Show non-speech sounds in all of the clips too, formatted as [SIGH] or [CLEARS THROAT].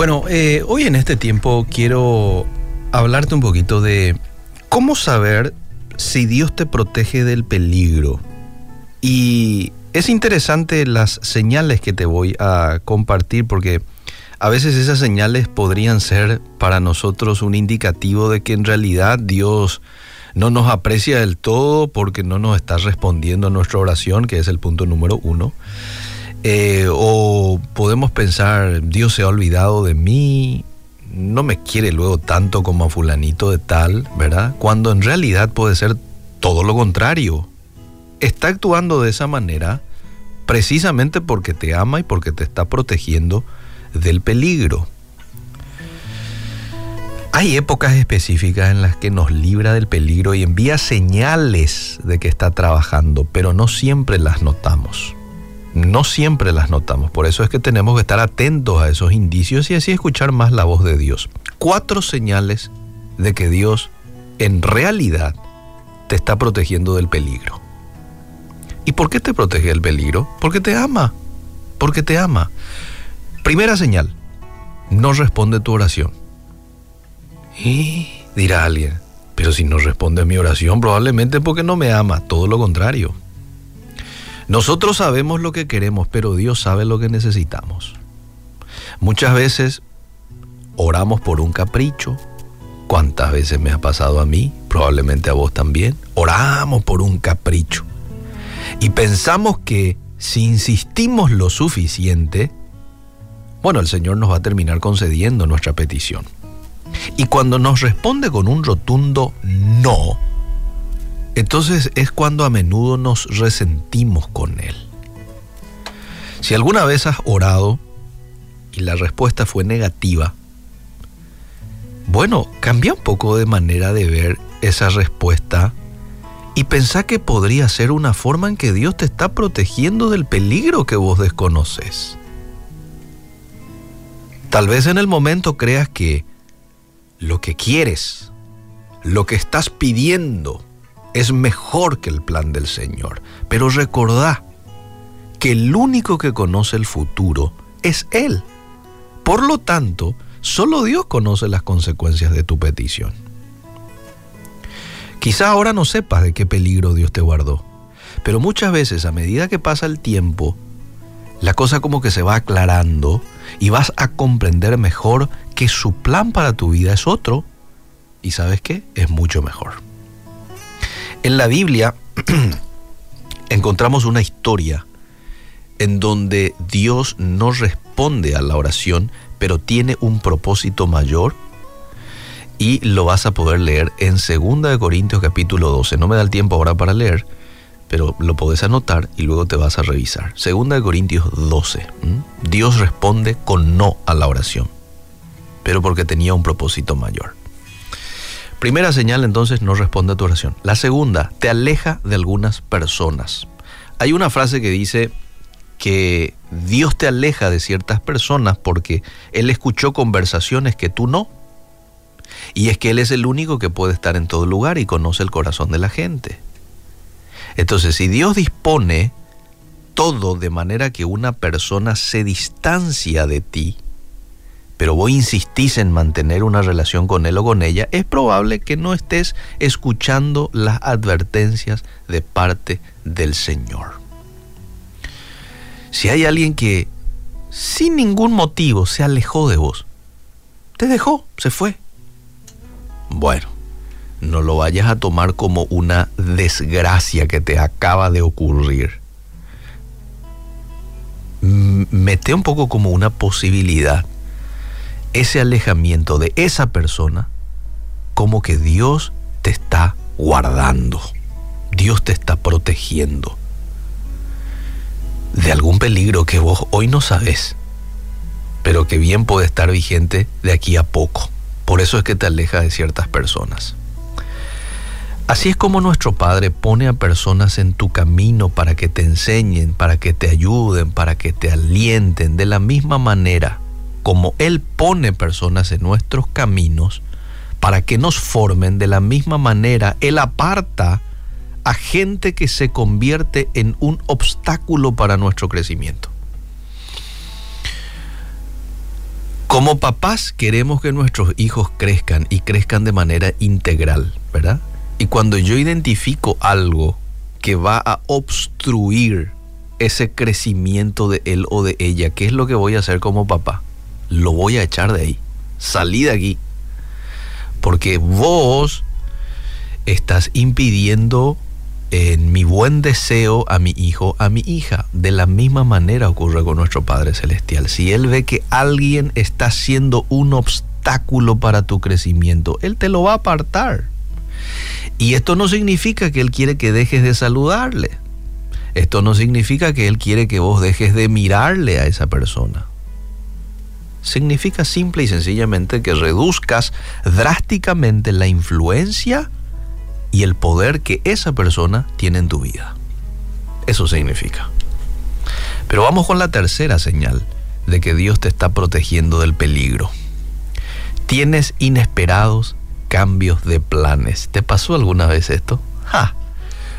Bueno, eh, hoy en este tiempo quiero hablarte un poquito de cómo saber si Dios te protege del peligro. Y es interesante las señales que te voy a compartir porque a veces esas señales podrían ser para nosotros un indicativo de que en realidad Dios no nos aprecia del todo porque no nos está respondiendo a nuestra oración, que es el punto número uno. Eh, o podemos pensar, Dios se ha olvidado de mí, no me quiere luego tanto como a fulanito de tal, ¿verdad? Cuando en realidad puede ser todo lo contrario. Está actuando de esa manera precisamente porque te ama y porque te está protegiendo del peligro. Hay épocas específicas en las que nos libra del peligro y envía señales de que está trabajando, pero no siempre las notamos no siempre las notamos. Por eso es que tenemos que estar atentos a esos indicios y así escuchar más la voz de Dios. Cuatro señales de que Dios en realidad te está protegiendo del peligro. ¿Y por qué te protege del peligro? Porque te ama. Porque te ama. Primera señal, no responde tu oración. Y dirá alguien, pero si no responde mi oración, probablemente porque no me ama, todo lo contrario. Nosotros sabemos lo que queremos, pero Dios sabe lo que necesitamos. Muchas veces oramos por un capricho. ¿Cuántas veces me ha pasado a mí? Probablemente a vos también. Oramos por un capricho. Y pensamos que si insistimos lo suficiente, bueno, el Señor nos va a terminar concediendo nuestra petición. Y cuando nos responde con un rotundo no, entonces es cuando a menudo nos resentimos con Él. Si alguna vez has orado y la respuesta fue negativa, bueno, cambia un poco de manera de ver esa respuesta y pensá que podría ser una forma en que Dios te está protegiendo del peligro que vos desconoces. Tal vez en el momento creas que lo que quieres, lo que estás pidiendo, es mejor que el plan del Señor. Pero recordá que el único que conoce el futuro es Él. Por lo tanto, solo Dios conoce las consecuencias de tu petición. Quizá ahora no sepas de qué peligro Dios te guardó, pero muchas veces a medida que pasa el tiempo, la cosa como que se va aclarando y vas a comprender mejor que su plan para tu vida es otro y sabes qué, es mucho mejor. En la Biblia [CLEARS THROAT] encontramos una historia en donde Dios no responde a la oración, pero tiene un propósito mayor y lo vas a poder leer en 2 Corintios capítulo 12. No me da el tiempo ahora para leer, pero lo podés anotar y luego te vas a revisar. 2 Corintios 12. Dios responde con no a la oración, pero porque tenía un propósito mayor. Primera señal entonces no responde a tu oración. La segunda, te aleja de algunas personas. Hay una frase que dice que Dios te aleja de ciertas personas porque Él escuchó conversaciones que tú no. Y es que Él es el único que puede estar en todo lugar y conoce el corazón de la gente. Entonces, si Dios dispone todo de manera que una persona se distancia de ti, pero vos insistís en mantener una relación con él o con ella, es probable que no estés escuchando las advertencias de parte del Señor. Si hay alguien que sin ningún motivo se alejó de vos, te dejó, se fue. Bueno, no lo vayas a tomar como una desgracia que te acaba de ocurrir. Mete un poco como una posibilidad ese alejamiento de esa persona como que Dios te está guardando, Dios te está protegiendo de algún peligro que vos hoy no sabes, pero que bien puede estar vigente de aquí a poco. Por eso es que te aleja de ciertas personas. Así es como nuestro Padre pone a personas en tu camino para que te enseñen, para que te ayuden, para que te alienten de la misma manera como Él pone personas en nuestros caminos para que nos formen de la misma manera, Él aparta a gente que se convierte en un obstáculo para nuestro crecimiento. Como papás queremos que nuestros hijos crezcan y crezcan de manera integral, ¿verdad? Y cuando yo identifico algo que va a obstruir ese crecimiento de él o de ella, ¿qué es lo que voy a hacer como papá? Lo voy a echar de ahí. Salí de aquí. Porque vos estás impidiendo en mi buen deseo a mi hijo, a mi hija. De la misma manera ocurre con nuestro Padre Celestial. Si Él ve que alguien está siendo un obstáculo para tu crecimiento, Él te lo va a apartar. Y esto no significa que Él quiere que dejes de saludarle. Esto no significa que Él quiere que vos dejes de mirarle a esa persona. Significa simple y sencillamente que reduzcas drásticamente la influencia y el poder que esa persona tiene en tu vida. Eso significa. Pero vamos con la tercera señal de que Dios te está protegiendo del peligro. Tienes inesperados cambios de planes. ¿Te pasó alguna vez esto? ¡Ja!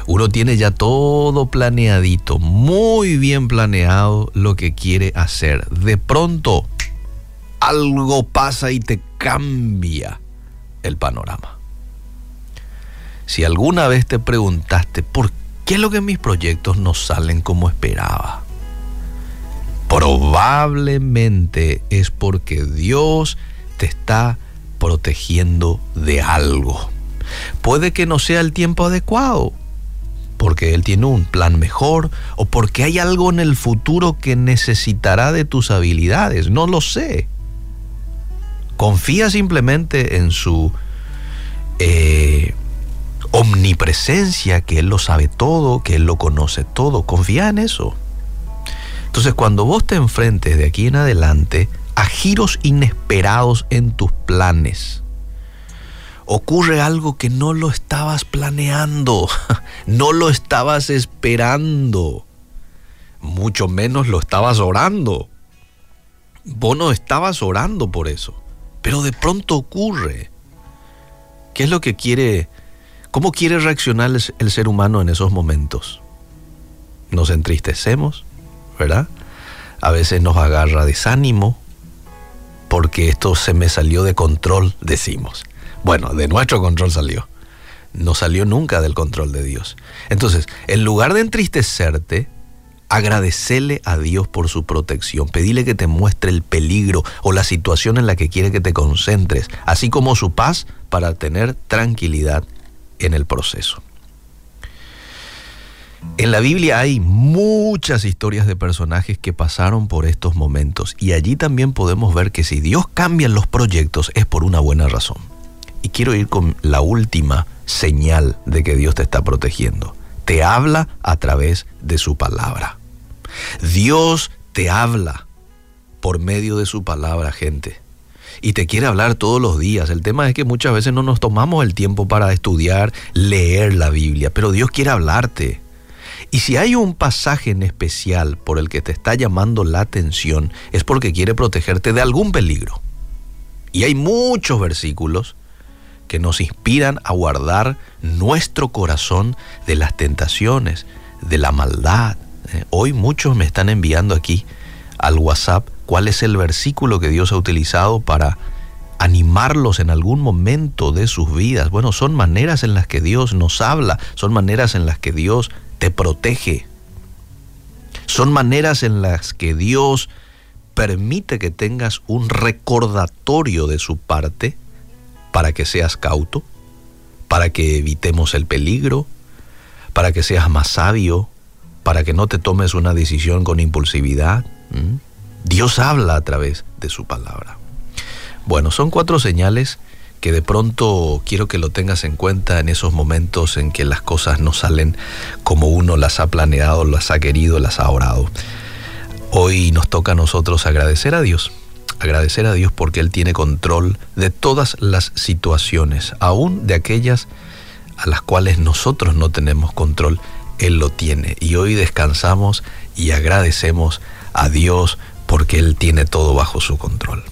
Uno tiene ya todo planeadito, muy bien planeado lo que quiere hacer. De pronto, algo pasa y te cambia el panorama. Si alguna vez te preguntaste por qué lo que mis proyectos no salen como esperaba, probablemente es porque Dios te está protegiendo de algo. Puede que no sea el tiempo adecuado, porque Él tiene un plan mejor o porque hay algo en el futuro que necesitará de tus habilidades. No lo sé. Confía simplemente en su eh, omnipresencia, que Él lo sabe todo, que Él lo conoce todo. Confía en eso. Entonces cuando vos te enfrentes de aquí en adelante a giros inesperados en tus planes, ocurre algo que no lo estabas planeando, [LAUGHS] no lo estabas esperando, mucho menos lo estabas orando. Vos no estabas orando por eso, pero de pronto ocurre. ¿Qué es lo que quiere ¿Cómo quiere reaccionar el ser humano en esos momentos? Nos entristecemos, ¿verdad? A veces nos agarra desánimo porque esto se me salió de control, decimos. Bueno, de nuestro control salió. No salió nunca del control de Dios. Entonces, en lugar de entristecerte, agradecele a Dios por su protección, pedile que te muestre el peligro o la situación en la que quiere que te concentres, así como su paz para tener tranquilidad en el proceso. En la Biblia hay muchas historias de personajes que pasaron por estos momentos y allí también podemos ver que si Dios cambia los proyectos es por una buena razón. Y quiero ir con la última señal de que Dios te está protegiendo. Te habla a través de su palabra. Dios te habla por medio de su palabra, gente y te quiere hablar todos los días. El tema es que muchas veces no nos tomamos el tiempo para estudiar, leer la Biblia, pero Dios quiere hablarte. Y si hay un pasaje en especial por el que te está llamando la atención, es porque quiere protegerte de algún peligro. Y hay muchos versículos que nos inspiran a guardar nuestro corazón de las tentaciones, de la maldad. Eh, hoy muchos me están enviando aquí al WhatsApp cuál es el versículo que Dios ha utilizado para animarlos en algún momento de sus vidas. Bueno, son maneras en las que Dios nos habla, son maneras en las que Dios te protege, son maneras en las que Dios permite que tengas un recordatorio de su parte para que seas cauto, para que evitemos el peligro, para que seas más sabio, para que no te tomes una decisión con impulsividad. Dios habla a través de su palabra. Bueno, son cuatro señales que de pronto quiero que lo tengas en cuenta en esos momentos en que las cosas no salen como uno las ha planeado, las ha querido, las ha orado. Hoy nos toca a nosotros agradecer a Dios, agradecer a Dios porque Él tiene control de todas las situaciones, aún de aquellas a las cuales nosotros no tenemos control, Él lo tiene. Y hoy descansamos y agradecemos a Dios porque Él tiene todo bajo su control.